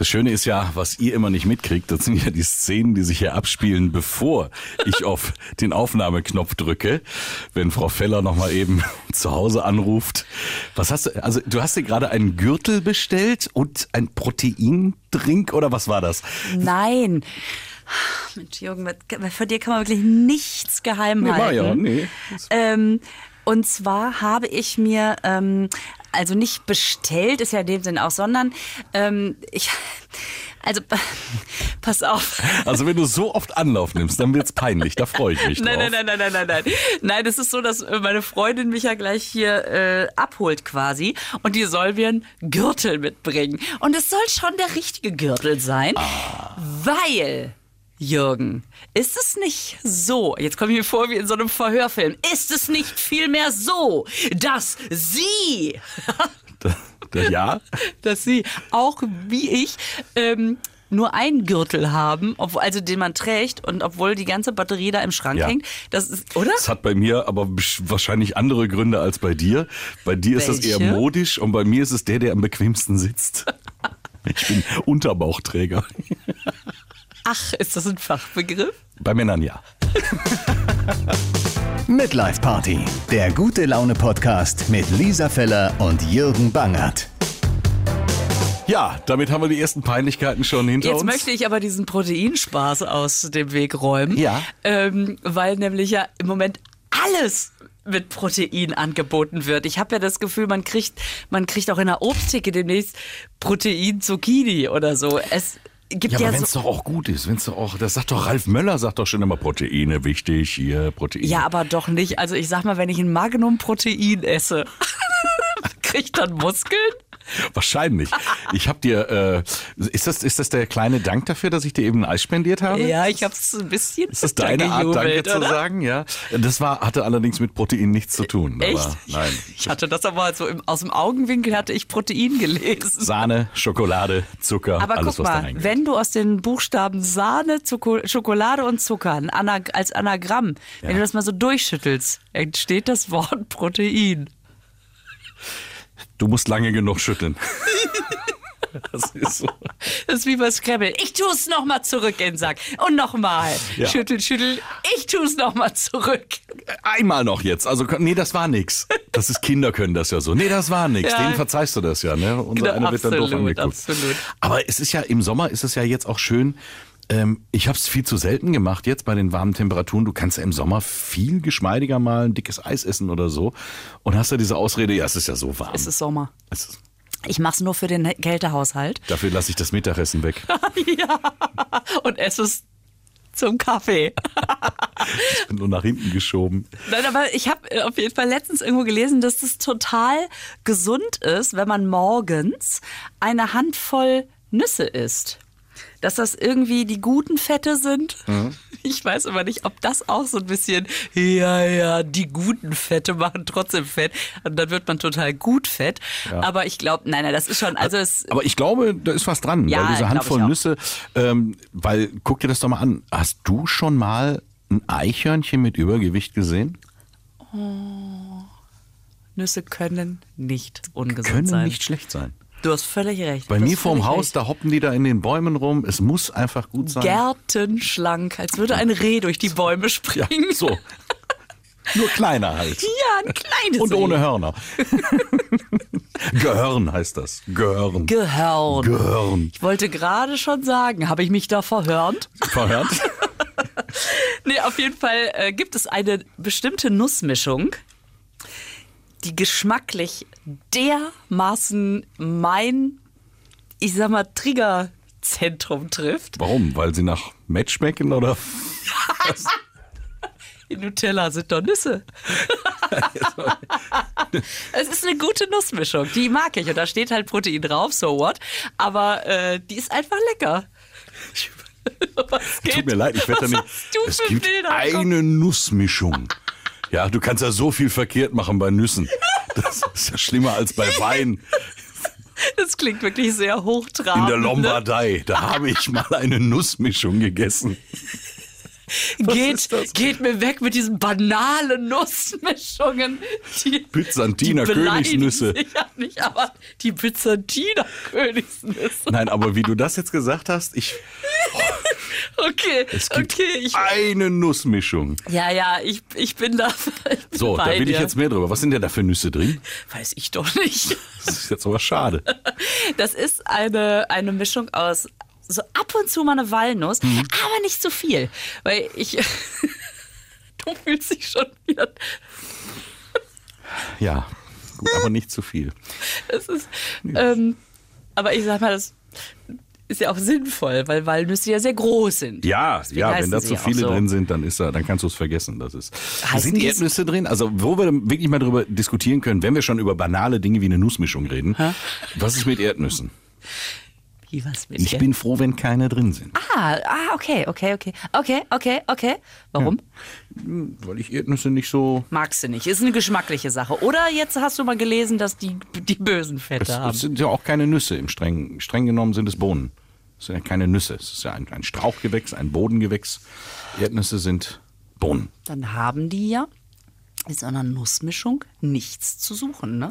Das Schöne ist ja, was ihr immer nicht mitkriegt, das sind ja die Szenen, die sich hier abspielen, bevor ich auf den Aufnahmeknopf drücke, wenn Frau Feller nochmal eben zu Hause anruft. Was hast du, also du hast dir gerade einen Gürtel bestellt und ein Proteindrink oder was war das? Nein. Mensch, Jürgen, für dir kann man wirklich nichts geheim Nee, halten. war ja, nee. Ähm, und zwar habe ich mir, ähm, also nicht bestellt, ist ja in dem Sinn auch, sondern ähm, ich, also pass auf. Also wenn du so oft Anlauf nimmst, dann wird's peinlich, da freue ich mich drauf. Nein, nein, nein, nein, nein, nein, nein. Nein, es ist so, dass äh, meine Freundin mich ja gleich hier äh, abholt quasi und die soll mir einen Gürtel mitbringen. Und es soll schon der richtige Gürtel sein, weil, Jürgen, ist es nicht so, jetzt komme ich mir vor wie in so einem Verhörfilm, ist es nicht vielmehr so, dass sie Ja, dass sie auch wie ich ähm, nur einen Gürtel haben, obwohl, also den man trägt und obwohl die ganze Batterie da im Schrank Ja. hängt. Das ist, oder? das hat bei mir aber wahrscheinlich andere Gründe als bei dir. Bei dir ist das eher Welche? modisch und bei mir ist es der, der am bequemsten sitzt. Ich bin Unterbauchträger. Ach, ist das ein Fachbegriff? Bei Männern ja. Midlife Party, der gute Laune Podcast mit Lisa Feller und Jürgen Bangert. Ja, damit haben wir die ersten Peinlichkeiten schon hinter Jetzt uns. möchte ich aber diesen Proteinspaß aus dem Weg räumen. Ja. Ähm, weil nämlich ja im Moment alles mit Protein angeboten wird. Ich habe ja das Gefühl, man kriegt, man kriegt auch in der Obsttheke demnächst Protein Zucchini oder so. Es gibt ja, ja, aber wenn es so. doch auch gut ist, wenn es doch auch, das sagt doch Ralf Möller, sagt doch schon immer Proteine wichtig, hier Proteine. Ja, aber doch nicht. Also ich sag mal, wenn ich ein Magnum-Protein esse, kriegt dann Muskeln? Wahrscheinlich. Ich habe dir, äh, ist das, ist das der kleine Dank dafür, dass ich dir eben ein Eis spendiert habe? Ja, ich hab's ein bisschen Ist das deine Art, Danke zu oder? sagen? Ja. Das war, hatte allerdings mit Protein nichts zu tun. Echt? Aber nein. Ich hatte das aber so im, aus dem Augenwinkel hatte ich Protein gelesen. Sahne, Schokolade, Zucker, Aber alles guck was da mal, reingeht. wenn du aus den Buchstaben Sahne, Zuko Schokolade und Zucker ein Ana als Anagramm, wenn Ja. du das mal so durchschüttelst, entsteht das Wort Protein. Du musst lange genug schütteln. das ist so. Das ist wie bei Scrabble. Ich tue es nochmal zurück in den Sack. Und nochmal. Ja. Schütteln, schütteln. Ich tue es nochmal zurück. Einmal noch jetzt. Also, nee, das war nix. Das ist, Kinder können das ja so. Nee, das war nix. Ja. Denen verzeihst du das ja, ne? Unser Genau, einer wird dann doof absolut, angeguckt. absolut. Aber es ist ja, im Sommer ist es ja jetzt auch schön, ähm, ich habe es viel zu selten gemacht jetzt bei den warmen Temperaturen. Du kannst ja im Sommer viel geschmeidiger mal ein dickes Eis essen oder so. Und hast ja diese Ausrede, ja, es ist ja so warm. Es ist Sommer. Es ist, Ich mach's nur für den Kältehaushalt. dafür lasse ich das Mittagessen weg. ja. Und esse es zum Kaffee. Bin nur nach hinten geschoben. Nein, aber ich habe auf jeden Fall letztens irgendwo gelesen, dass es total gesund ist, wenn man morgens eine Handvoll Nüsse isst. Dass das irgendwie die guten Fette sind. Ich weiß aber nicht, ob das auch so ein bisschen, ja, ja, die guten Fette machen trotzdem Fett. Und dann wird man total gut fett. Aber ich glaube, nein, nein, das ist schon, also es, Aber ich glaube, da ist was dran, Ja, weil diese Handvoll. Nüsse, ähm, weil guck dir das doch mal an. Hast du schon mal ein Eichhörnchen mit Übergewicht gesehen? Nüsse können nicht ungesund Können sein. nicht schlecht sein. Du hast völlig recht. Bei mir vorm Haus, recht. da hoppen die da in den Bäumen rum. Es muss einfach gut sein. Gärtenschlank, als würde ein Reh durch die Bäume ja, springen. so. Nur kleiner halt. Ja, ein kleines Und ohne. Hörner. Gehörn heißt das. Gehörn. Gehörn. Gehörn. Ich wollte gerade schon sagen, habe ich mich da verhört? Verhört? Nee, auf jeden Fall äh, gibt es eine bestimmte Nussmischung, die geschmacklich dermaßen mein, ich sag mal, Triggerzentrum trifft. Warum? Weil sie nach Match schmecken oder? In Nutella sind doch Nüsse. es ist eine gute Nussmischung, die mag ich. Und da steht halt Protein drauf, so what. Aber äh, die ist einfach lecker. Tut mir leid, ich werde da nicht. es gibt Bilder eine Nussmischung. Ja, du kannst ja so viel verkehrt machen bei Nüssen. Das ist ja schlimmer als bei Wein. Das klingt wirklich sehr hochtrabend. In der ne? Lombardei, da habe ich mal eine Nussmischung gegessen. Geht, geht mir weg mit diesen banalen Nussmischungen. Die, Byzantiner die Königsnüsse. Ja nicht, aber die Byzantiner Königsnüsse. Nein, aber wie du das jetzt gesagt hast, ich. Okay, Es gibt okay. Ich, eine Nussmischung. ja, ja, ich, ich bin da. Ich bin So, da will ich dir. jetzt mehr drüber. Was sind denn da für Nüsse drin? Weiß ich doch nicht. Das ist jetzt aber schade. Das ist eine, eine Mischung aus so ab und zu mal eine Walnuss, Mhm. aber nicht so viel. Weil ich. du fühlst dich schon wieder. Ja, gut, aber nicht zu viel. Es ist. Ähm, aber ich sag mal, das ist ja auch sinnvoll, weil Walnüsse ja sehr groß sind. Ja, Deswegen ja, wenn da zu viele so. drin sind, dann ist er, dann kannst du es vergessen. Das ist. Heißen sind die- Erdnüsse drin? Also, wo wir wirklich mal drüber diskutieren können, wenn wir schon über banale Dinge wie eine Nussmischung reden, was ist mit Erdnüssen? Wie was mit Ich bin froh, wenn keine drin sind. Ah, ah, okay, okay, okay. Okay, okay, okay. Warum? Weil ich Erdnüsse nicht so. Magst du nicht. Ist eine geschmackliche Sache. Oder jetzt hast du mal gelesen, dass die, die bösen Fette Es, haben. es sind ja auch keine Nüsse. Im streng, streng genommen sind es Bohnen. Es sind ja keine Nüsse. Es ist ja ein, ein Strauchgewächs, ein Bodengewächs. Erdnüsse sind Bohnen. Dann haben die ja in so einer Nussmischung nichts zu suchen, ne?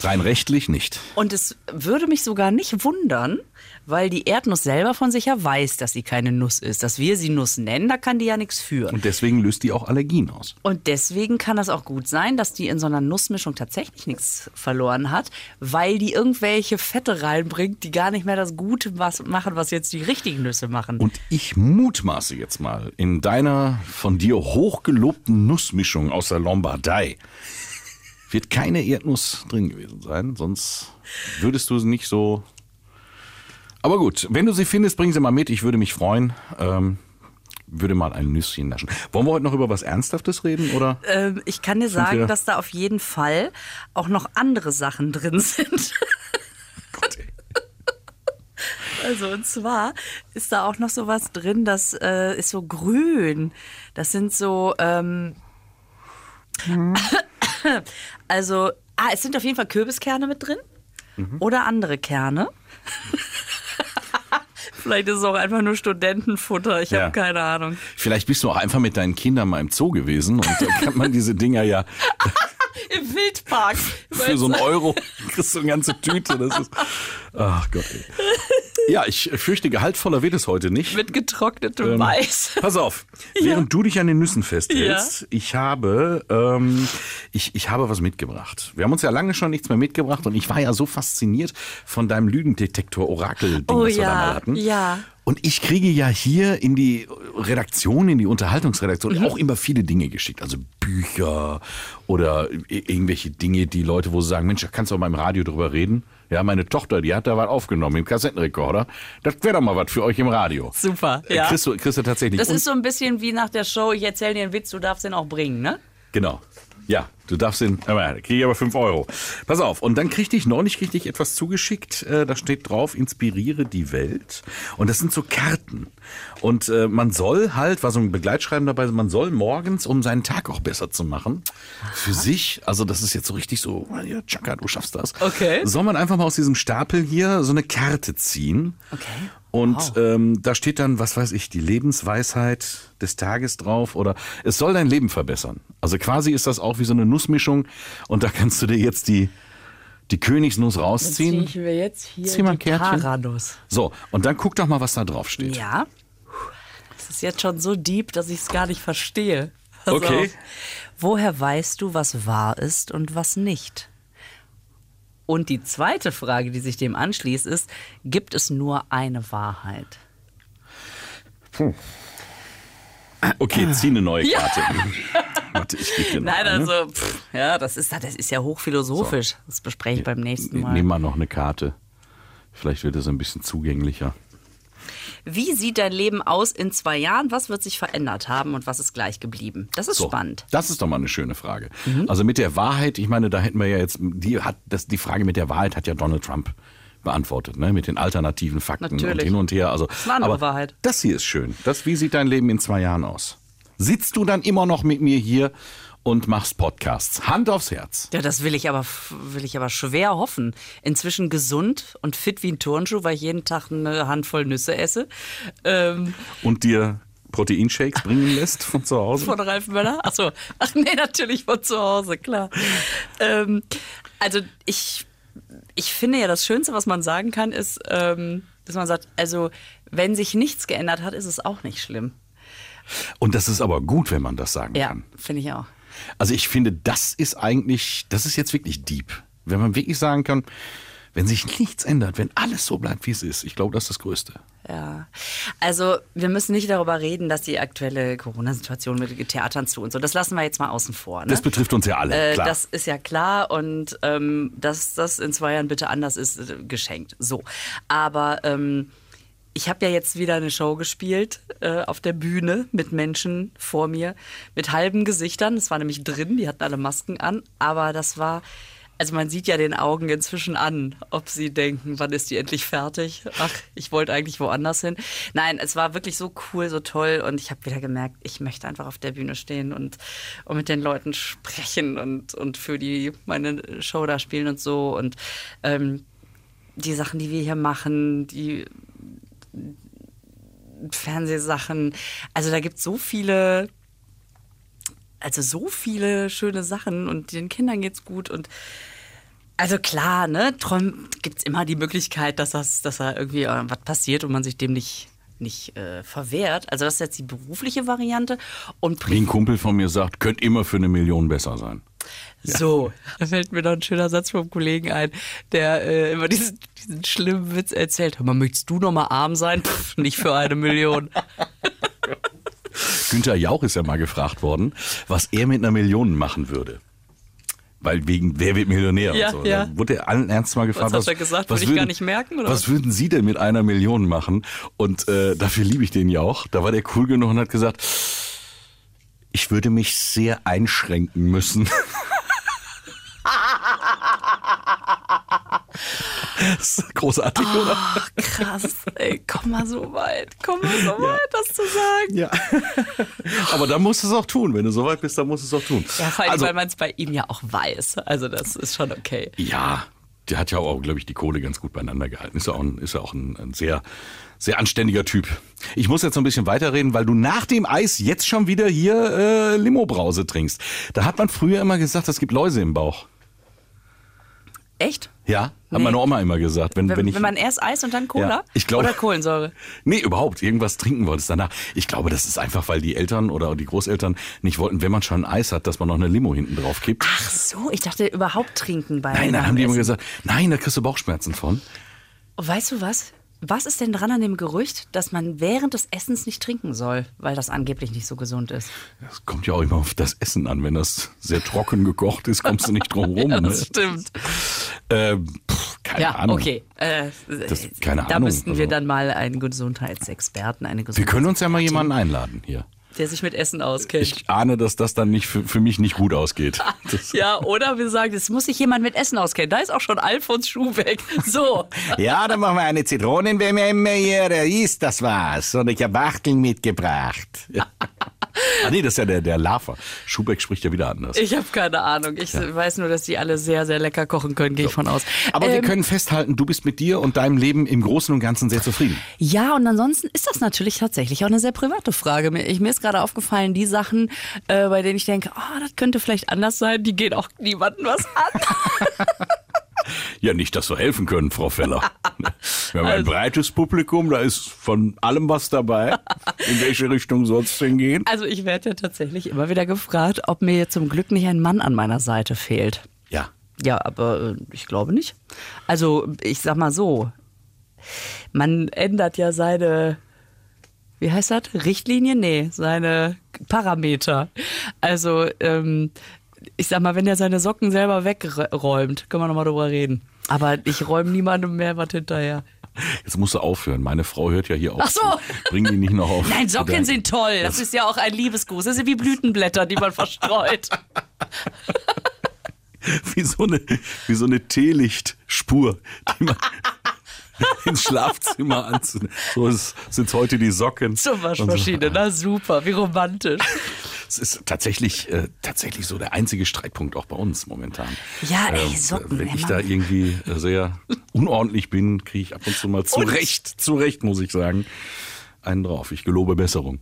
Rein rechtlich nicht. Und es würde mich sogar nicht wundern, weil die Erdnuss selber von sich ja weiß, dass sie keine Nuss ist. Dass wir sie Nuss nennen, da kann die ja nichts für. Und deswegen löst die auch Allergien aus. Und deswegen kann das auch gut sein, dass die in so einer Nussmischung tatsächlich nichts verloren hat, weil die irgendwelche Fette reinbringt, die gar nicht mehr das Gute was machen, was jetzt die richtigen Nüsse machen. Und ich mutmaße jetzt mal, in deiner von dir hochgelobten Nussmischung aus der Lombardei wird keine Erdnuss drin gewesen sein, sonst würdest du sie nicht so. Aber gut, wenn du sie findest, bring sie mal mit. Ich würde mich freuen. Ähm, würde mal ein Nüsschen naschen. Wollen wir heute noch über was Ernsthaftes reden, oder? ähm, ich kann dir sagen, dass da auf jeden Fall auch noch andere Sachen drin sind. Gott, ey. Also und zwar ist da auch noch sowas drin, das äh, ist so grün. Das sind so, ähm, also, ah, es sind auf jeden Fall Kürbiskerne mit drin oder andere Kerne. Vielleicht ist es auch einfach nur Studentenfutter, ich Ja. habe keine Ahnung. Vielleicht bist du auch einfach mit deinen Kindern mal im Zoo gewesen und da kann man diese Dinger ja Im Wildpark. für so einen Euro kriegst du eine ganze Tüte. Das ist. Ach Gott. Ey. Ja, ich fürchte, gehaltvoller wird es heute nicht. Mit getrocknetem Ähm, Mais. Pass auf, während du dich an den Nüssen festhältst, ich habe, ähm, ich, ich habe was mitgebracht. Wir haben uns ja lange schon nichts mehr mitgebracht und ich war ja so fasziniert von deinem Lügendetektor-Orakel-Ding, Oh was wir da ja, mal hatten. ja. Und ich kriege ja hier in die Redaktion, in die Unterhaltungsredaktion Mhm. auch immer viele Dinge geschickt. Also Bücher oder irgendwelche Dinge, die Leute, wo sie sagen, Mensch, da kannst du auch mal im Radio drüber reden. Ja, meine Tochter, die hat da was aufgenommen im Kassettenrekorder. Das wäre doch mal was für euch im Radio. Super, Äh, ja. Kriegst du, kriegst du tatsächlich. Das ist so ein bisschen wie nach der Show, ich erzähle dir einen Witz, du darfst den auch bringen, ne? Genau. Ja, du darfst den, aber kriege ich aber 5 Euro. Pass auf, und dann kriegte ich neulich ich etwas zugeschickt, äh, da steht drauf, inspiriere die Welt. Und das sind so Karten. Und äh, man soll halt, war so ein Begleitschreiben dabei, man soll morgens, um seinen Tag auch besser zu machen, für sich, also das ist jetzt so richtig so, ja, Chaka, du schaffst das. Okay. Soll man einfach mal aus diesem Stapel hier so eine Karte ziehen. Okay. Und ähm, da steht dann, was weiß ich, die Lebensweisheit des Tages drauf oder es soll dein Leben verbessern. Also quasi ist das auch wie so eine Nussmischung und da kannst du dir jetzt die, die Königsnuss rausziehen. mir jetzt hier Zieh mal ein die Kärtchen. Paranuss. So, und dann guck doch mal, was da drauf steht. Ja. Das ist jetzt schon so deep, dass ich es gar nicht verstehe. Pass Okay. auf. Woher weißt du, was wahr ist und was nicht? Und die zweite Frage, die sich dem anschließt, ist, gibt es nur eine Wahrheit? Okay, zieh eine neue Karte. Warte, ich noch Nein, eine. also, pff, ja, das ist, das ist ja hochphilosophisch. Das bespreche ich beim nächsten Mal. Nimm mal noch eine Karte. Vielleicht wird es ein bisschen zugänglicher. Wie sieht dein Leben aus in zwei Jahren? Was wird sich verändert haben und was ist gleich geblieben? Das ist So, spannend. Das ist doch mal eine schöne Frage. Mhm. Also mit der Wahrheit, ich meine, da hätten wir ja jetzt, die hat, das, die Frage mit der Wahrheit hat ja Donald Trump beantwortet, ne? Mit den alternativen Fakten und Natürlich. hin und her. Also, ist eine andere aber Wahrheit. Das hier ist schön. Das, wie sieht dein Leben in zwei Jahren aus? Sitzt du dann immer noch mit mir hier und machst Podcasts? Hand aufs Herz. Ja, das will ich aber will ich aber schwer hoffen. Inzwischen gesund und fit wie ein Turnschuh, weil ich jeden Tag eine Handvoll Nüsse esse. Ähm, Und dir Proteinshakes bringen lässt von zu Hause? Von Ralf Möller? Achso, ach nee, natürlich von zu Hause, klar. Ähm, also ich, ich finde ja, das Schönste, was man sagen kann, ist, ähm, dass man sagt, also wenn sich nichts geändert hat, ist es auch nicht schlimm. Und das ist aber gut, wenn man das sagen Ja, kann. finde ich auch. Also ich finde, das ist eigentlich, das ist jetzt wirklich deep. Wenn man wirklich sagen kann, wenn sich nichts ändert, wenn alles so bleibt, wie es ist, ich glaube, das ist das Größte. Ja, also wir müssen nicht darüber reden, dass die aktuelle Corona-Situation mit Theatern zu und so, das lassen wir jetzt mal außen vor. Ne? Das betrifft uns ja alle, Äh, klar. Das ist ja klar und ähm, dass das in zwei Jahren bitte anders ist, äh, geschenkt. So, aber ähm, ich habe ja jetzt wieder eine Show gespielt äh, auf der Bühne mit Menschen vor mir mit halben Gesichtern. Das war nämlich drin, die hatten alle Masken an, aber das war also man sieht ja den Augen inzwischen an, ob sie denken, wann ist die endlich fertig? Ach, ich wollte eigentlich woanders hin. Nein, es war wirklich so cool, so toll und ich habe wieder gemerkt, ich möchte einfach auf der Bühne stehen und, und mit den Leuten sprechen und, und für die meine Show da spielen und so und ähm, die Sachen, die wir hier machen, die Fernsehsachen, also da gibt es so viele also so viele schöne Sachen und den Kindern geht's gut und also klar, ne, Träum gibt's immer die Möglichkeit, dass das, dass da irgendwie äh, was passiert und man sich dem nicht nicht äh, verwehrt. Also das ist jetzt die berufliche Variante und Wie ein Kumpel von mir sagt, könnte immer für eine Million besser sein. So, da fällt mir noch ein schöner Satz vom Kollegen ein, der äh, immer diesen, diesen schlimmen Witz erzählt. Hör mal, möchtest du noch mal arm sein? Pff, nicht für eine Million. Günther Jauch ist ja mal gefragt worden, was er mit einer Million machen würde. Weil wegen Wer wird Millionär Ja, und so. ja. Da wurde er allen ernst mal gefragt, Was hat er gesagt? Würde ich gar nicht merken, oder was was? würden Sie denn mit einer Million machen? Und äh, dafür liebe ich den Jauch. Da war der cool genug und hat gesagt, ich würde mich sehr einschränken müssen. das ist großartig, oder? Ach, krass, ey, komm mal so weit, komm mal so weit, das zu sagen. Ja. Aber dann musst du es auch tun. Wenn du so weit bist, dann musst du es auch tun. Ja, vor allem, also, weil man es bei ihm ja auch weiß. Also das ist schon okay. Ja, der hat ja auch, glaube ich, die Kohle ganz gut beieinander gehalten. Ist ja auch ein, ist ja auch ein, ein sehr, sehr anständiger Typ. Ich muss jetzt noch ein bisschen weiterreden, weil du nach dem Eis jetzt schon wieder hier äh, Limo-Brause trinkst. Da hat man früher immer gesagt, es gibt Läuse im Bauch. Echt? Ja, hat Nee. meine Oma immer gesagt. Wenn, Wenn, wenn, ich, wenn man erst Eis und dann Cola? Ja, ich glaube- Oder Kohlensäure? Nee, überhaupt. Irgendwas trinken wolltest danach. Ich glaube, das ist einfach, weil die Eltern oder die Großeltern nicht wollten, wenn man schon Eis hat, dass man noch eine Limo hinten drauf kippt. Ach so, ich dachte überhaupt trinken bei Nein, dann haben die immer gesagt, nein, da kriegst du Bauchschmerzen von. Weißt du was? Was ist denn dran an dem Gerücht, dass man während des Essens nicht trinken soll, weil das angeblich nicht so gesund ist? Das kommt ja auch immer auf das Essen an. Wenn das sehr trocken gekocht ist, kommst du nicht drum rum. Ja, ne? das stimmt. Ähm, pff, keine Ja, Ahnung. okay. Äh, Das- keine da Ahnung, müssten wir also- dann mal einen Gesundheitsexperten, eine Wir Gesundheits können uns ja mal jemanden einladen hier. Der sich mit Essen auskennt. Ich ahne, dass das dann nicht für, für mich nicht gut ausgeht. Ja, oder wir sagen, es muss sich jemand mit Essen auskennen. Da ist auch schon Alfons Schubeck. So. Ja, dann machen wir eine Zitronenwemme hier. Ist das was? Und ich habe Wachteln mitgebracht. ah nee, das ist ja der, der Lava. Schubeck spricht ja wieder anders. Ich habe keine Ahnung. Ich weiß nur, dass die alle sehr, sehr lecker kochen können, gehe ich von aus. Aber wir Ähm, können festhalten, du bist mit dir und deinem Leben im Großen und Ganzen sehr zufrieden. Ja, und ansonsten ist das natürlich tatsächlich auch eine sehr private Frage. Mir, ich, mir ist gerade aufgefallen, die Sachen, äh, bei denen ich denke, oh, das könnte vielleicht anders sein, die gehen auch niemandem was an. Ja, nicht, dass wir helfen können, Frau Feller. Wir haben ein Also- breites Publikum, da ist von allem was dabei. In welche Richtung soll es denn gehen? Also ich werde ja tatsächlich immer wieder gefragt, ob mir zum Glück nicht ein Mann an meiner Seite fehlt. Ja. Ja, aber äh, ich glaube nicht. Also ich sag mal so, man ändert ja seine, wie heißt das, Richtlinien? Nee, seine Parameter. Also ähm, ich sag mal, wenn er seine Socken selber wegräumt, können wir nochmal drüber reden. Aber ich räume niemandem mehr was hinterher. Jetzt musst du aufhören. Meine Frau hört ja hier auf. Ach so. Bring die nicht noch auf. Nein, Socken sind toll. Das ist ja auch ein Liebesgruß. Das sind wie Blütenblätter, die man verstreut. wie so eine, wie so eine Teelichtspur, die man ins Schlafzimmer anzündet. So sind heute die Socken. Zur Waschmaschine. Na super, wie romantisch. Es ist tatsächlich, äh, tatsächlich so der einzige Streitpunkt auch bei uns momentan. Ja, ey, Ähm, Socken, Wenn ich da irgendwie äh, sehr unordentlich bin, kriege ich ab und zu mal zu Und? Recht, zu Recht, muss ich sagen, einen drauf. Ich gelobe Besserung.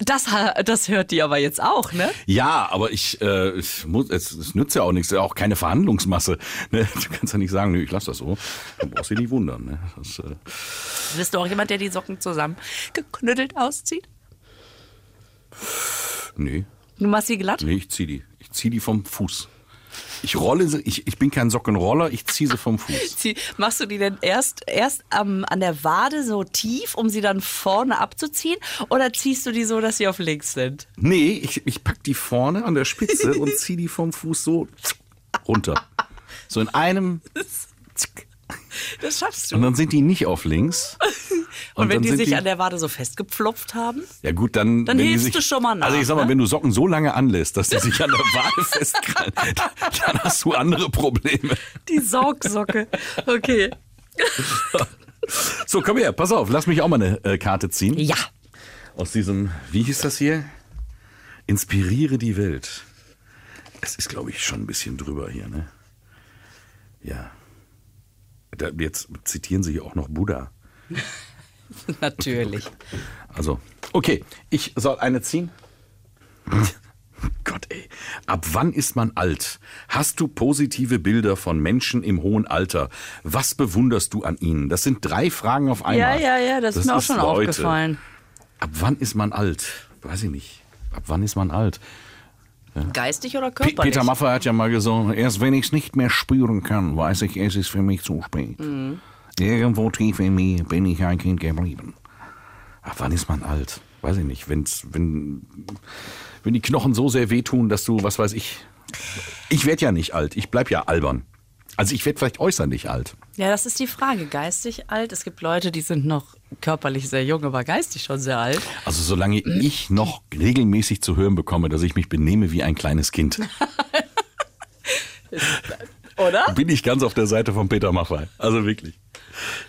Das, das hört die aber jetzt auch, ne? Ja, aber ich, äh, ich muss, es, es nützt ja auch nichts, auch keine Verhandlungsmasse. Ne? Du kannst ja nicht sagen, nö, ich lass das so. Du brauchst dich nicht wundern. Ne? Das, äh, Bist du auch jemand, der die Socken zusammen geknüttelt auszieht? Nee, Du machst sie glatt? nee, ich zieh die. Ich zieh die vom Fuß. Ich rolle sie, ich, ich bin kein Sockenroller, ich zieh sie vom Fuß. Zieh- Machst du die denn erst, erst am, an der Wade so tief, um sie dann vorne abzuziehen? Oder ziehst du die so, dass sie auf links sind? Nee, ich, ich pack die vorne an der Spitze und zieh die vom Fuß so runter. So in einem. Das schaffst du. Und dann sind die nicht auf links. Und, wenn dann die sich an der Wade so festgepflopft haben? Ja gut, dann... Dann wenn die hilfst sich, du schon mal nach, Also ich sag mal, ne? wenn du Socken so lange anlässt, dass die sich an der Wade festkrallen, dann hast du andere Probleme. Die Saugsocke. Okay. So, komm her, pass auf, lass mich auch mal eine äh, Karte ziehen. Ja. Aus diesem, wie hieß das hier? Inspiriere die Welt. Es ist, glaube ich, schon ein bisschen drüber hier, ne? Ja. Da, jetzt zitieren sie hier auch noch Buddha. Natürlich. Also, okay, ich soll eine ziehen. Gott, ey. Ab wann ist man alt? Hast du positive Bilder von Menschen im hohen Alter? Was bewunderst du an ihnen? Das sind drei Fragen auf Ja, einmal. ja, ja, das, ist mir auch schon Leute. aufgefallen. Ab wann ist man alt? Weiß ich nicht. Ab wann ist man alt? Geistig oder Pe körperlich? Peter Maffay hat ja mal gesagt, erst wenn ich es nicht mehr spüren kann, weiß ich, es ist für mich zu spät. Mhm. Irgendwo tief in mir bin ich ein Kind geblieben. Ab wann ist man alt? Weiß ich nicht. Wenn's, wenn, wenn die Knochen so sehr wehtun, dass du, was weiß ich. Ich werde ja nicht alt. Ich bleib ja albern. Also ich werde vielleicht äußerlich alt. Ja, das ist die Frage. Geistig alt. Es gibt Leute, die sind noch körperlich sehr jung, aber geistig schon sehr alt. Also solange ich noch regelmäßig zu hören bekomme, dass ich mich benehme wie ein kleines Kind, Oder? bin ich ganz auf der Seite von Peter Maffay. Also wirklich.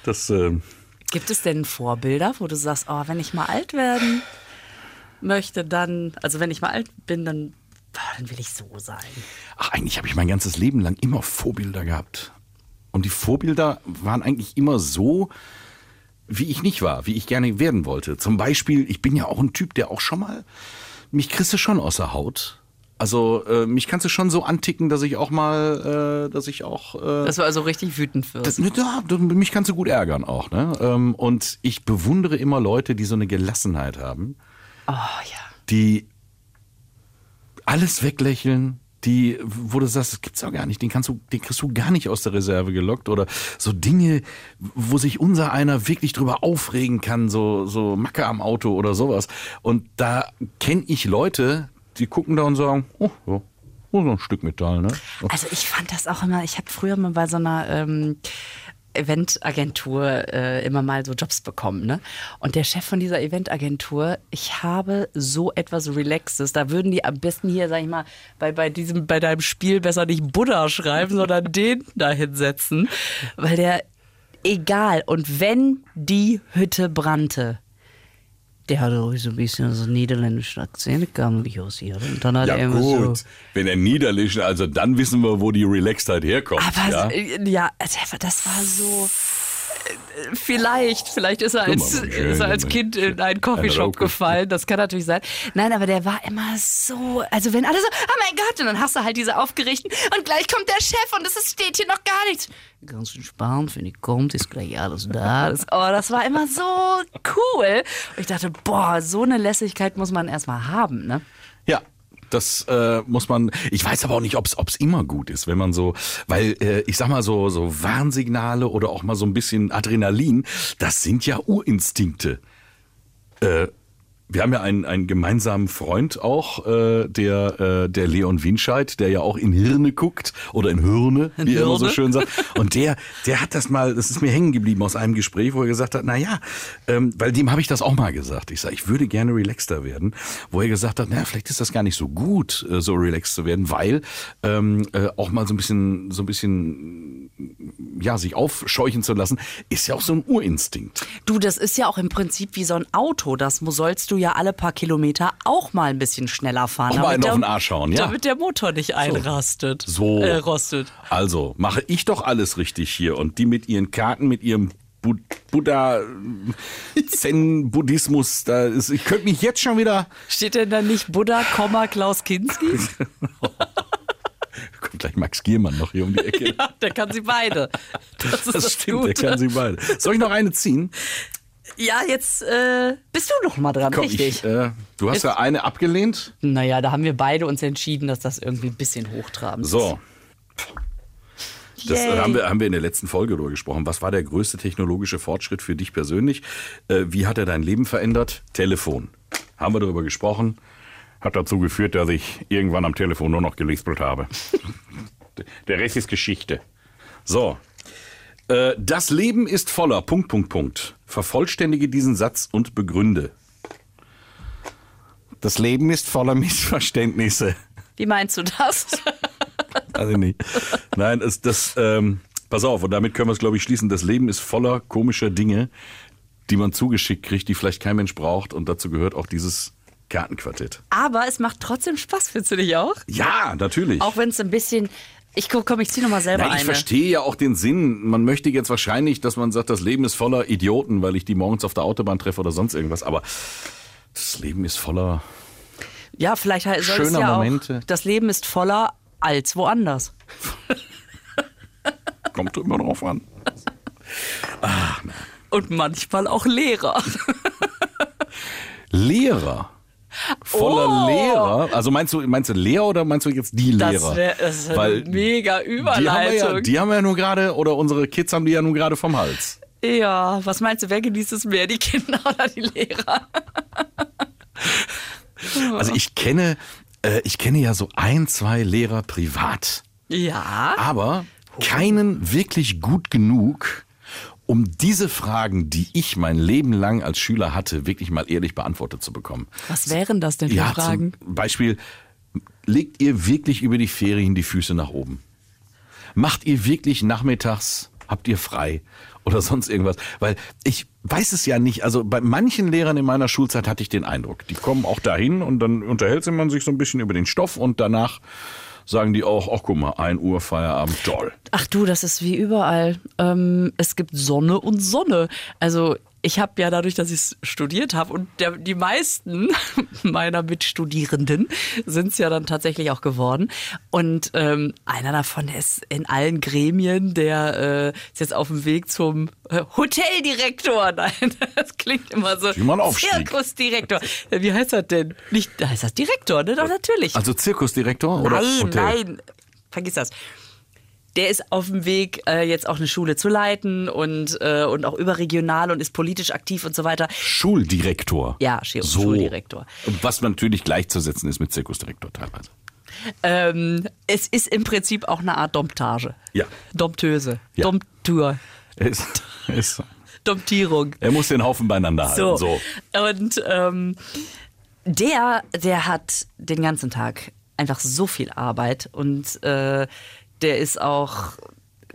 Das, ähm, Gibt es denn Vorbilder, wo du sagst, oh, wenn ich mal alt werden möchte, dann, also wenn ich mal alt bin, dann, dann will ich so sein. ach, eigentlich habe ich mein ganzes Leben lang immer Vorbilder gehabt. Und die Vorbilder waren eigentlich immer so, wie ich nicht war, wie ich gerne werden wollte. Zum Beispiel, ich bin ja auch ein Typ, der auch schon mal, mich kriegst du schon aus der Haut. Also äh, mich kannst du schon so anticken, dass ich auch mal, äh, dass ich auch äh, Dass du also richtig wütend wirst. Das, ja, das- mich kannst du gut ärgern auch. Ne? Ähm, Und ich bewundere immer Leute, die so eine Gelassenheit haben, oh ja. die alles weglächeln, die, wo du sagst, das gibt's auch gar nicht, den kannst du, den kriegst du gar nicht aus der Reserve gelockt oder so Dinge, wo sich unser einer wirklich drüber aufregen kann, so, so Macke am Auto oder sowas. Und da kenne ich Leute, die gucken da und sagen, oh, ja, oh, so ein Stück Metall, ne? Also ich fand das auch immer, ich habe früher mal bei so einer ähm, Eventagentur äh, immer mal so Jobs bekommen, ne? Und der Chef von dieser Eventagentur, ich habe so etwas Relaxes. Da würden die am besten hier, sag ich mal, bei, bei diesem, bei deinem Spiel besser nicht Buddha schreiben, sondern den da hinsetzen. Weil der, egal, und wenn die Hütte brannte, der hatte ruhig so ein bisschen so einen niederländischen Akzent, kam nicht aus hier. Und dann hat Ja er immer so. gut, wenn er niederländisch, also dann wissen wir, wo die Relaxedheit herkommt. Aber ja? ja, ja also das war so. Vielleicht, vielleicht ist er als, ist er als? Kind in einen Coffeeshop gefallen. Das kann natürlich sein. Nein, aber der war immer so. Also, wenn alle so, oh mein Gott, und dann hast du halt diese aufgerichten und gleich kommt der Chef und es steht hier noch gar nichts. Ganz entspannt, wenn die kommt, ist gleich alles da. Das, oh, das war immer so cool. Und ich dachte, boah, so eine Lässigkeit muss man erstmal haben, ne? Ja. Das äh, muss man. Ich weiß aber auch nicht, ob es immer gut ist, wenn man so, weil äh, ich sag mal so so Warnsignale oder auch mal so ein bisschen Adrenalin, das sind ja Urinstinkte. Äh, wir haben ja einen, einen gemeinsamen Freund auch, äh, der, äh, der Leon Winscheid, der ja auch in Hirne guckt oder in Hirne, wie er immer so schön sagt. Und der, der hat das mal, das ist mir hängen geblieben aus einem Gespräch, wo er gesagt hat, na ja, ähm, weil dem habe ich das auch mal gesagt. Ich sage, ich würde gerne relaxter werden, wo er gesagt hat, na vielleicht ist das gar nicht so gut, äh, so relaxed zu werden, weil ähm, äh, auch mal so ein bisschen, so ein bisschen, ja, sich aufscheuchen zu lassen, ist ja auch so ein Urinstinkt. Du, das ist ja auch im Prinzip wie so ein Auto. Das sollst du ja alle paar Kilometer auch mal ein bisschen schneller fahren. Auch mal einen der- auf den Arsch hauen, ja. Damit der Motor nicht einrastet. So. Äh, rostet. Also mache ich doch alles richtig hier und die mit ihren Karten, mit ihrem Bu Buddha, Zen-Buddhismus. Da ist, ich könnte mich jetzt schon wieder. Steht denn da nicht Buddha, Komma, Klaus Kinski? Kommt gleich Max Giermann noch hier um die Ecke. ja, der kann sie beide. Das ist das, Das stimmt, Gute. der kann sie beide. Soll ich noch eine ziehen? Ja, jetzt äh, bist du noch mal dran, Komm, richtig? ich, äh, du hast Ist- ja eine abgelehnt. naja, da haben wir beide uns entschieden, dass das irgendwie ein bisschen hochtrabend ist. So. Das äh, Yay. haben wir, haben wir in der letzten Folge darüber gesprochen. Was war der größte technologische Fortschritt für dich persönlich? Äh, wie hat er dein Leben verändert? Telefon. Haben wir darüber gesprochen. Hat dazu geführt, dass ich irgendwann am Telefon nur noch gelispelt habe. der Rest ist Geschichte. So. Äh, das Leben ist voller. Punkt, Punkt, Punkt. Vervollständige diesen Satz und begründe. Das Leben ist voller Missverständnisse. Wie meinst du das? Also nicht. Nein, es, das, ähm, pass auf, und damit können wir es, glaube ich, schließen. Das Leben ist voller komischer Dinge, die man zugeschickt kriegt, die vielleicht kein Mensch braucht. Und dazu gehört auch dieses Kartenquartett. Aber es macht trotzdem Spaß, findest du nicht auch? Ja, natürlich. Auch wenn es ein bisschen. Ich guck, komm, ich zieh noch mal selber Nein, ich eine. verstehe ja auch den Sinn. Man möchte jetzt wahrscheinlich, dass man sagt, das Leben ist voller Idioten, weil ich die morgens auf der Autobahn treffe oder sonst irgendwas. Aber das Leben ist voller. Ja, vielleicht soll es Schöner ja Momente. auch. Das Leben ist voller als woanders. Kommt immer drauf an. Und manchmal auch Lehrer. Lehrer. Voller Oh. Lehrer. Also meinst du, meinst du Lehrer oder meinst du jetzt die Lehrer? Das wäre das Weil mega Die haben, ja, Überleitung. die haben wir ja nur gerade, oder unsere Kids haben die ja nun gerade vom Hals. ja, was meinst du, wer genießt es mehr, die Kinder oder die Lehrer? Also ich kenne, äh, ich kenne ja so ein, zwei Lehrer privat, Ja. aber keinen wirklich gut genug, um diese Fragen, die ich mein Leben lang als Schüler hatte, wirklich mal ehrlich beantwortet zu bekommen. Was wären das denn für Ja, Fragen? zum Beispiel, legt ihr wirklich über die Ferien die Füße nach oben? Macht ihr wirklich nachmittags, habt ihr frei oder sonst irgendwas? Weil ich weiß es ja nicht, also bei manchen Lehrern in meiner Schulzeit hatte ich den Eindruck, die kommen auch dahin und dann unterhält man sich so ein bisschen über den Stoff und danach sagen die auch, ach guck mal, 1 Uhr Feierabend, toll. Ach du, das ist wie überall. Ähm, es gibt Sonne und Sonne. Also ich habe ja dadurch, dass ich studiert habe und der, die meisten meiner Mitstudierenden sind es ja dann tatsächlich auch geworden. Und ähm, einer davon ist in allen Gremien, der äh, ist jetzt auf dem Weg zum äh, Hoteldirektor. Nein, das klingt immer so. Wie man. Zirkusdirektor. Wie heißt das denn? Nicht, da heißt das Direktor, ne? Doch, natürlich. Also Zirkusdirektor oder Nein, Hotel? nein, vergiss das. Der ist auf dem Weg, äh, jetzt auch eine Schule zu leiten und, äh, und auch überregional und ist politisch aktiv und so weiter. Schuldirektor. Ja, Schu- so. Schuldirektor. Was natürlich gleichzusetzen ist mit Zirkusdirektor teilweise. Ähm, es ist im Prinzip auch eine Art Domptage. Ja. Domptöse. Ja. Domptur. Ist, ist, Domptierung. er muss den Haufen beieinander halten. So. so. Und ähm, der, der hat den ganzen Tag einfach so viel Arbeit und äh, der ist auch,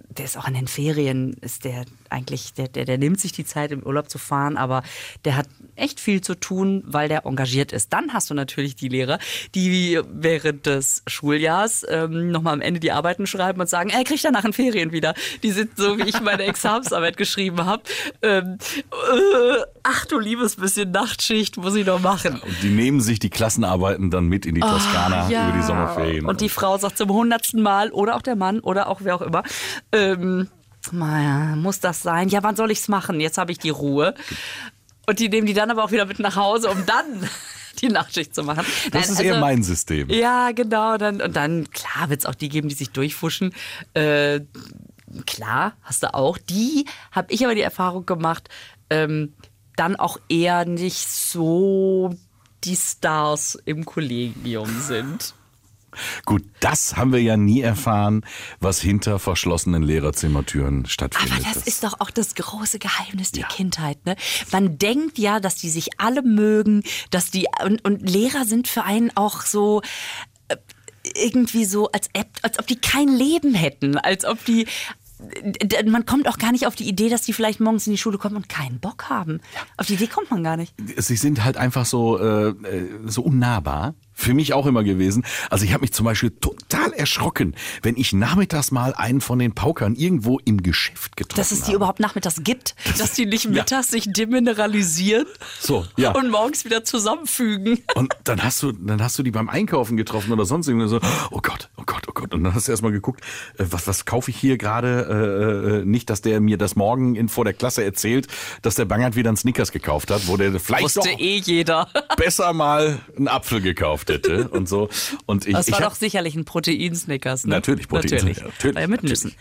der ist auch in den Ferien, ist der eigentlich, der, der, der nimmt sich die Zeit, im Urlaub zu fahren, aber der hat echt viel zu tun, weil der engagiert ist. Dann hast du natürlich die Lehrer, die während des Schuljahrs ähm, nochmal am Ende die Arbeiten schreiben und sagen, er kriegt danach in Ferien wieder. Die sind so, wie ich meine Examensarbeit geschrieben habe. Ähm, äh, ach du liebes bisschen Nachtschicht muss ich noch machen. Und die nehmen sich die Klassenarbeiten dann mit in die Toskana Ah, Ja. über die Sommerferien. Und die Frau sagt zum hundertsten Mal, oder auch der Mann, oder auch wer auch immer, ähm, naja, muss das sein? Ja, wann soll ich's machen? Jetzt habe ich die Ruhe. Und die nehmen die dann aber auch wieder mit nach Hause, um dann die Nachtschicht zu machen. das Nein, ist eher also- mein System. Ja, genau. Dann, und dann, klar, wird es auch die geben, die sich durchfuschen. Äh, klar, hast du auch. Die habe ich aber die Erfahrung gemacht, ähm, dann auch eher nicht so die Stars im Kollegium sind. Gut, das haben wir ja nie erfahren, was hinter verschlossenen Lehrerzimmertüren stattfindet. Aber das ist doch auch das große Geheimnis der Kindheit. Ne? Man denkt ja, dass die sich alle mögen, dass die und, und Lehrer sind für einen auch so äh, irgendwie so, als, ob- als ob die kein Leben hätten, als ob die man kommt auch gar nicht auf die Idee, dass die vielleicht morgens in die Schule kommen und keinen Bock haben. Auf die Idee kommt man gar nicht. Sie sind halt einfach so, äh, äh, so unnahbar. Für mich auch immer gewesen. Also ich habe mich zum Beispiel total erschrocken, wenn ich nachmittags mal einen von den Paukern irgendwo im Geschäft getroffen Dass es die habe. überhaupt nachmittags gibt, dass die nicht mittags sich demineralisieren So, ja. und morgens wieder zusammenfügen. Und dann hast du, dann hast du die beim Einkaufen getroffen oder sonst irgendwie so, oh Gott, oh Gott, oh Gott. Und dann hast du erstmal geguckt, äh, was, was kaufe ich hier gerade? Äh, äh, nicht, dass der mir das morgen in, vor der Klasse erzählt, dass der Bangert wieder einen Snickers gekauft hat, wo der vielleicht Wusste eh jeder. besser mal einen Apfel gekauft hätte und so. Und ich, Das war ich hab- doch sicherlich ein Protein-Snickers, ne? Natürlich, Protein. Natürlich. Natürlich War ja mit natürlich. Nüssen.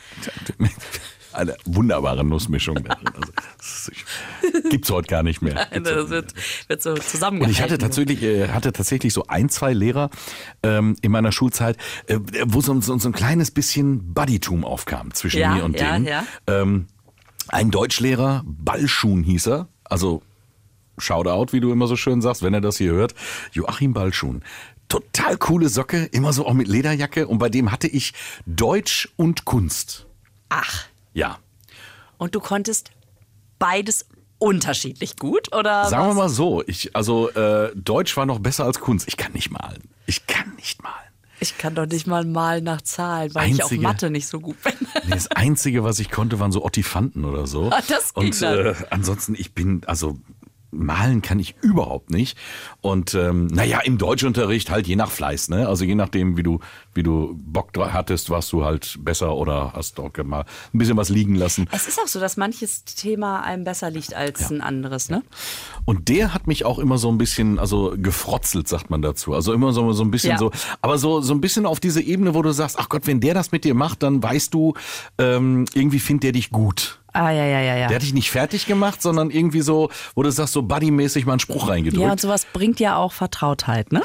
Eine wunderbare Nussmischung. Also, ist- gibt's heute gar nicht mehr. Gibt's Das wird, wird so und zusammengehalten. ich hatte tatsächlich, äh, hatte tatsächlich so ein, zwei Lehrer ähm, in meiner Schulzeit, äh, wo so, so, so ein kleines bisschen Buddytum aufkam zwischen Ja, mir und ja, denen. ja. Ähm, ein Deutschlehrer, Ballschuhn hieß er, also Shoutout, wie du immer so schön sagst, wenn er das hier hört, Joachim Ballschuhn. Total coole Socke, immer so auch mit Lederjacke und bei dem hatte ich Deutsch und Kunst. Ach, Ja. und du konntest beides unterschiedlich gut, oder? Sagen wir was? mal so, ich, also äh, Deutsch war noch besser als Kunst. Ich kann nicht malen. Ich kann nicht malen. Ich kann doch nicht mal malen nach Zahlen, weil ich auf Einzige- Mathe nicht so gut bin. Nee, das Einzige, was ich konnte, waren so Ottifanten oder so. Ah, das ging Und äh, ansonsten, ich bin, also malen kann ich überhaupt nicht. Und ähm, naja, im Deutschunterricht halt je nach Fleiß, ne? Also je nachdem, wie du, wie du Bock hattest, warst du halt besser oder hast auch mal ein bisschen was liegen lassen. Es ist auch so, dass manches Thema einem besser liegt als ein anderes, ne? Und der hat mich auch immer so ein bisschen, also gefrotzelt, sagt man dazu. Also immer so, so ein bisschen Ja. so, aber so, so ein bisschen auf diese Ebene, wo du sagst, ach Gott, wenn der das mit dir macht, dann weißt du, ähm, irgendwie findet der dich gut. Ah, ja, ja, ja, ja. Der hat dich nicht fertig gemacht, sondern irgendwie so, wo du sagst, so buddymäßig mal einen Spruch reingedrückt. Ja, und sowas bringt ja auch Vertrautheit, ne?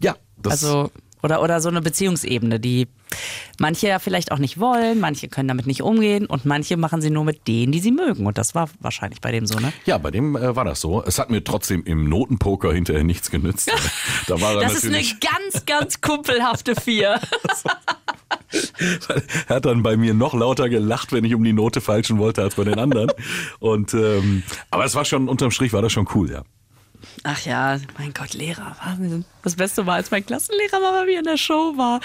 Ja, das, Also, oder, oder so eine Beziehungsebene, die manche ja vielleicht auch nicht wollen, manche können damit nicht umgehen und manche machen sie nur mit denen, die sie mögen. Und das war wahrscheinlich bei dem so, ne? ja, bei dem äh, war das so. Es hat mir trotzdem im Notenpoker hinterher nichts genützt. da war Das ist eine ganz, ganz kumpelhafte Vier. er hat dann bei mir noch lauter gelacht, wenn ich um die Note falschen wollte als bei den anderen. Und ähm, aber es war schon unterm Strich war das schon cool, ja. Ach ja, mein Gott, Lehrer. Das Beste war, als mein Klassenlehrer mal bei mir in der Show war.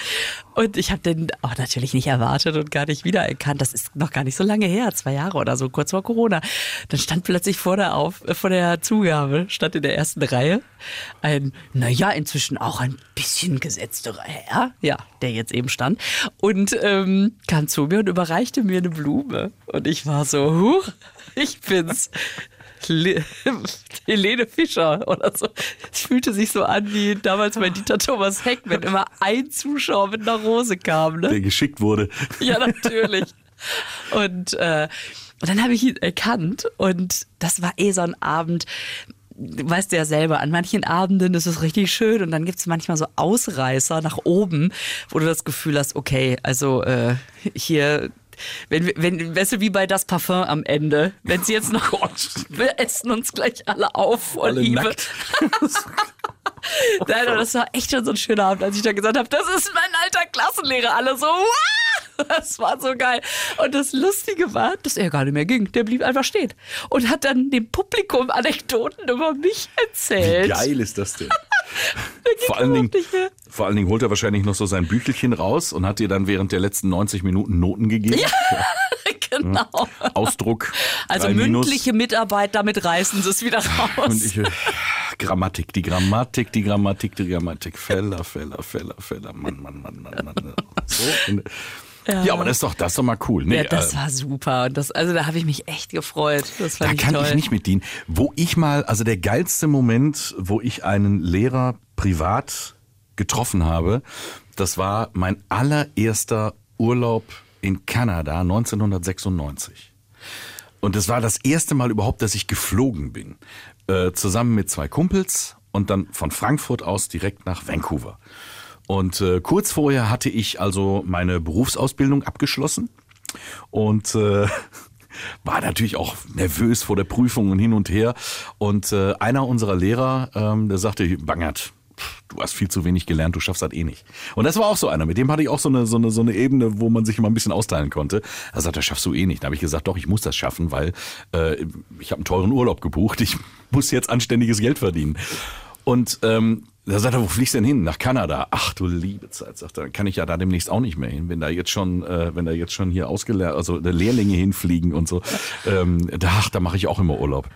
Und ich habe den auch natürlich nicht erwartet und gar nicht wiedererkannt. Das ist noch gar nicht so lange her, zwei Jahre oder so, kurz vor Corona. Dann stand plötzlich vor der, Auf äh, vor der Zugabe, stand in der ersten Reihe ein, naja, inzwischen auch ein bisschen gesetzterer Herr, ja, der jetzt eben stand. Und ähm, kam zu mir und überreichte mir eine Blume. Und ich war so, huch, ich bin's. Le Helene Fischer oder so. Es fühlte sich so an wie damals bei Dieter Thomas Heck, wenn immer ein Zuschauer mit einer Rose kam. Ne? Der geschickt wurde. Ja, natürlich. Und, äh, und dann habe ich ihn erkannt und das war eh so ein Abend. Du weißt ja selber, an manchen Abenden ist es richtig schön und dann gibt es manchmal so Ausreißer nach oben, wo du das Gefühl hast, okay, also äh, hier, wenn, wenn, weißt du, wie bei das Parfum am Ende, wenn sie jetzt noch, wir essen uns gleich alle auf vor Alle Liebe. nackt. Nein, das war echt schon so ein schöner Abend, als ich da gesagt habe, das ist mein alter Klassenlehrer. Alle so, wow! Das war so geil. Und das Lustige war, dass er gar nicht mehr ging. Der blieb einfach stehen und hat dann dem Publikum Anekdoten über mich Wie erzählt. geil ist das denn? Vor allen, Dingen, vor allen Dingen holt er wahrscheinlich noch so sein Büchelchen raus und hat dir dann während der letzten 90 Minuten Noten gegeben. Genau. Ausdruck. Also drei Minus. mündliche Mitarbeit, damit reißen sie es wieder raus. Ich, äh, Grammatik, die Grammatik, die Grammatik, die Grammatik. Fäller, Fäller, Fäller, Fäller. Mann, Mann, Mann, Mann, Mann. So. Und, ja. aber das ist doch, das ist doch mal cool. Nee, ja, das äh, war super. Und das, also da habe ich mich echt gefreut. Das fand da ich kann toll. ich nicht mit dienen. Wo ich mal, also der geilste Moment, wo ich einen Lehrer privat getroffen habe, das war mein allererster Urlaub in Kanada 1996. Und das war das erste Mal überhaupt, dass ich geflogen bin. Äh, zusammen mit zwei Kumpels und dann von Frankfurt aus direkt nach Vancouver. Und äh, kurz vorher hatte ich also meine Berufsausbildung abgeschlossen und äh, war natürlich auch nervös vor der Prüfung und hin und her. Und äh, einer unserer Lehrer, ähm, der sagte, Bangert, du hast viel zu wenig gelernt, du schaffst das eh nicht. Und das war auch so einer, mit dem hatte ich auch so eine, so eine, so eine Ebene, wo man sich immer ein bisschen austeilen konnte. Er sagt, das schaffst du eh nicht. Da habe ich gesagt, doch, ich muss das schaffen, weil äh, ich habe einen teuren Urlaub gebucht, ich muss jetzt anständiges Geld verdienen. Und ähm, Da sagt er, wo fliegst du denn hin? Nach Kanada. Ach du liebe Zeit, sagt er. Dann kann ich ja da demnächst auch nicht mehr hin, wenn da jetzt schon, äh, wenn da jetzt schon hier ausgelernt, also Lehrlinge hinfliegen und so. Ähm, da, ach, da mache ich auch immer Urlaub.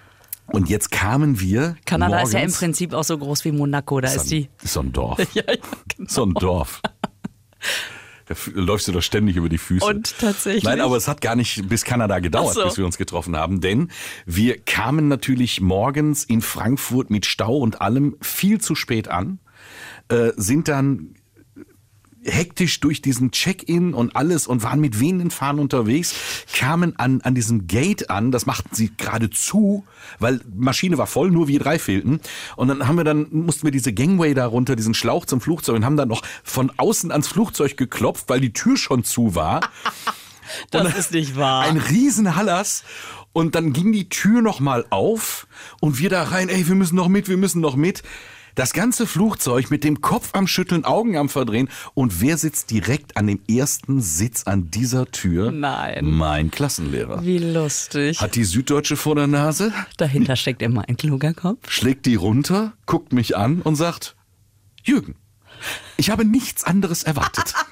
Und jetzt kamen wir. Kanada morgens, ist ja im Prinzip auch so groß wie Monaco. Da ist die. so ein Dorf. Ja, ja, genau. So ein Dorf. Da läufst du doch ständig über die Füße. Und tatsächlich? Nein, aber es hat gar nicht bis Kanada gedauert, so. bis wir uns getroffen haben. Denn wir kamen natürlich morgens in Frankfurt mit Stau und allem viel zu spät an, äh, sind dann hektisch durch diesen Check-in und alles und waren mit wehenden Fahnen unterwegs, kamen an, an diesem Gate an, das machten sie gerade zu, weil Maschine war voll, nur wir drei fehlten. Und dann haben wir dann, mussten wir diese Gangway da runter, diesen Schlauch zum Flugzeug und haben dann noch von außen ans Flugzeug geklopft, weil die Tür schon zu war. Das Und ist nicht wahr. Ein riesen Hallas. Und dann ging die Tür noch mal auf und wir da rein, ey, wir müssen noch mit, wir müssen noch mit. Das ganze Flugzeug mit dem Kopf am Schütteln, Augen am Verdrehen. Und wer sitzt direkt an dem ersten Sitz an dieser Tür? Nein. Mein Klassenlehrer. Wie lustig. Hat die Süddeutsche vor der Nase, Dahinter steckt immer ein kluger Kopf. schlägt die runter, guckt mich an und sagt, Jürgen, ich habe nichts anderes erwartet.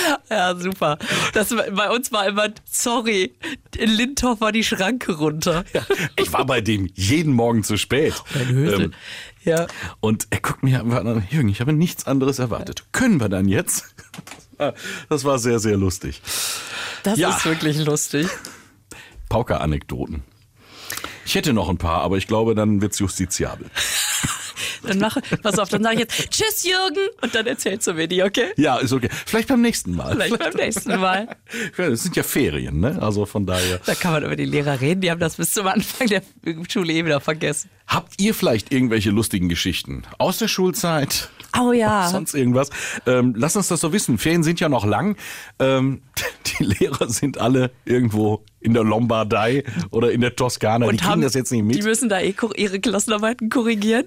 Ja, super. Das, bei uns war immer, sorry, in Lindorf war die Schranke runter. Ich war bei dem jeden Morgen zu spät. Ähm, ja. Und er guckt mich einfach an, Jürgen, ich habe nichts anderes erwartet. Können wir dann jetzt? Das war sehr, sehr lustig. Das Ja. ist wirklich lustig. Pauker-Anekdoten. Ich hätte noch ein paar, aber ich glaube, dann wird's justiziabel. Dann mach, pass auf, dann sage ich jetzt Tschüss, Jürgen. Und dann erzählst du mir die, okay? Ja, ist okay. Vielleicht beim nächsten Mal. Vielleicht beim nächsten Mal. Es sind ja Ferien, ne? Also von daher. Da kann man über die Lehrer reden. Die haben das bis zum Anfang der Schule eh wieder vergessen. Habt ihr vielleicht irgendwelche lustigen Geschichten aus der Schulzeit? Oh ja. Sonst irgendwas? Ähm, lass uns das so wissen. Ferien sind ja noch lang. Ähm, die Lehrer sind alle irgendwo in der Lombardei oder in der Toskana. die kriegen das jetzt nicht mit. Die müssen da eh ihre Klassenarbeiten korrigieren.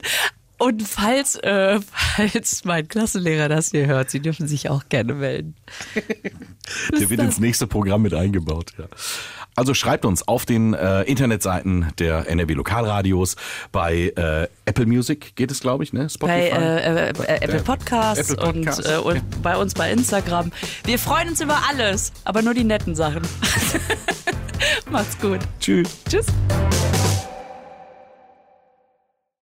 Und falls, äh, falls mein Klassenlehrer das hier hört, Sie dürfen sich auch gerne melden. Der wird ins nächste Programm mit eingebaut. Ja. Also schreibt uns auf den äh, Internetseiten der NRW Lokalradios bei äh, Apple Music geht es, glaube ich, ne? Spotify. Bei äh, äh, äh, Apple Podcasts Apple Podcasts, und, äh, und bei uns bei Instagram. Wir freuen uns über alles, aber nur die netten Sachen. Macht's gut. Tschüss. Tschüss.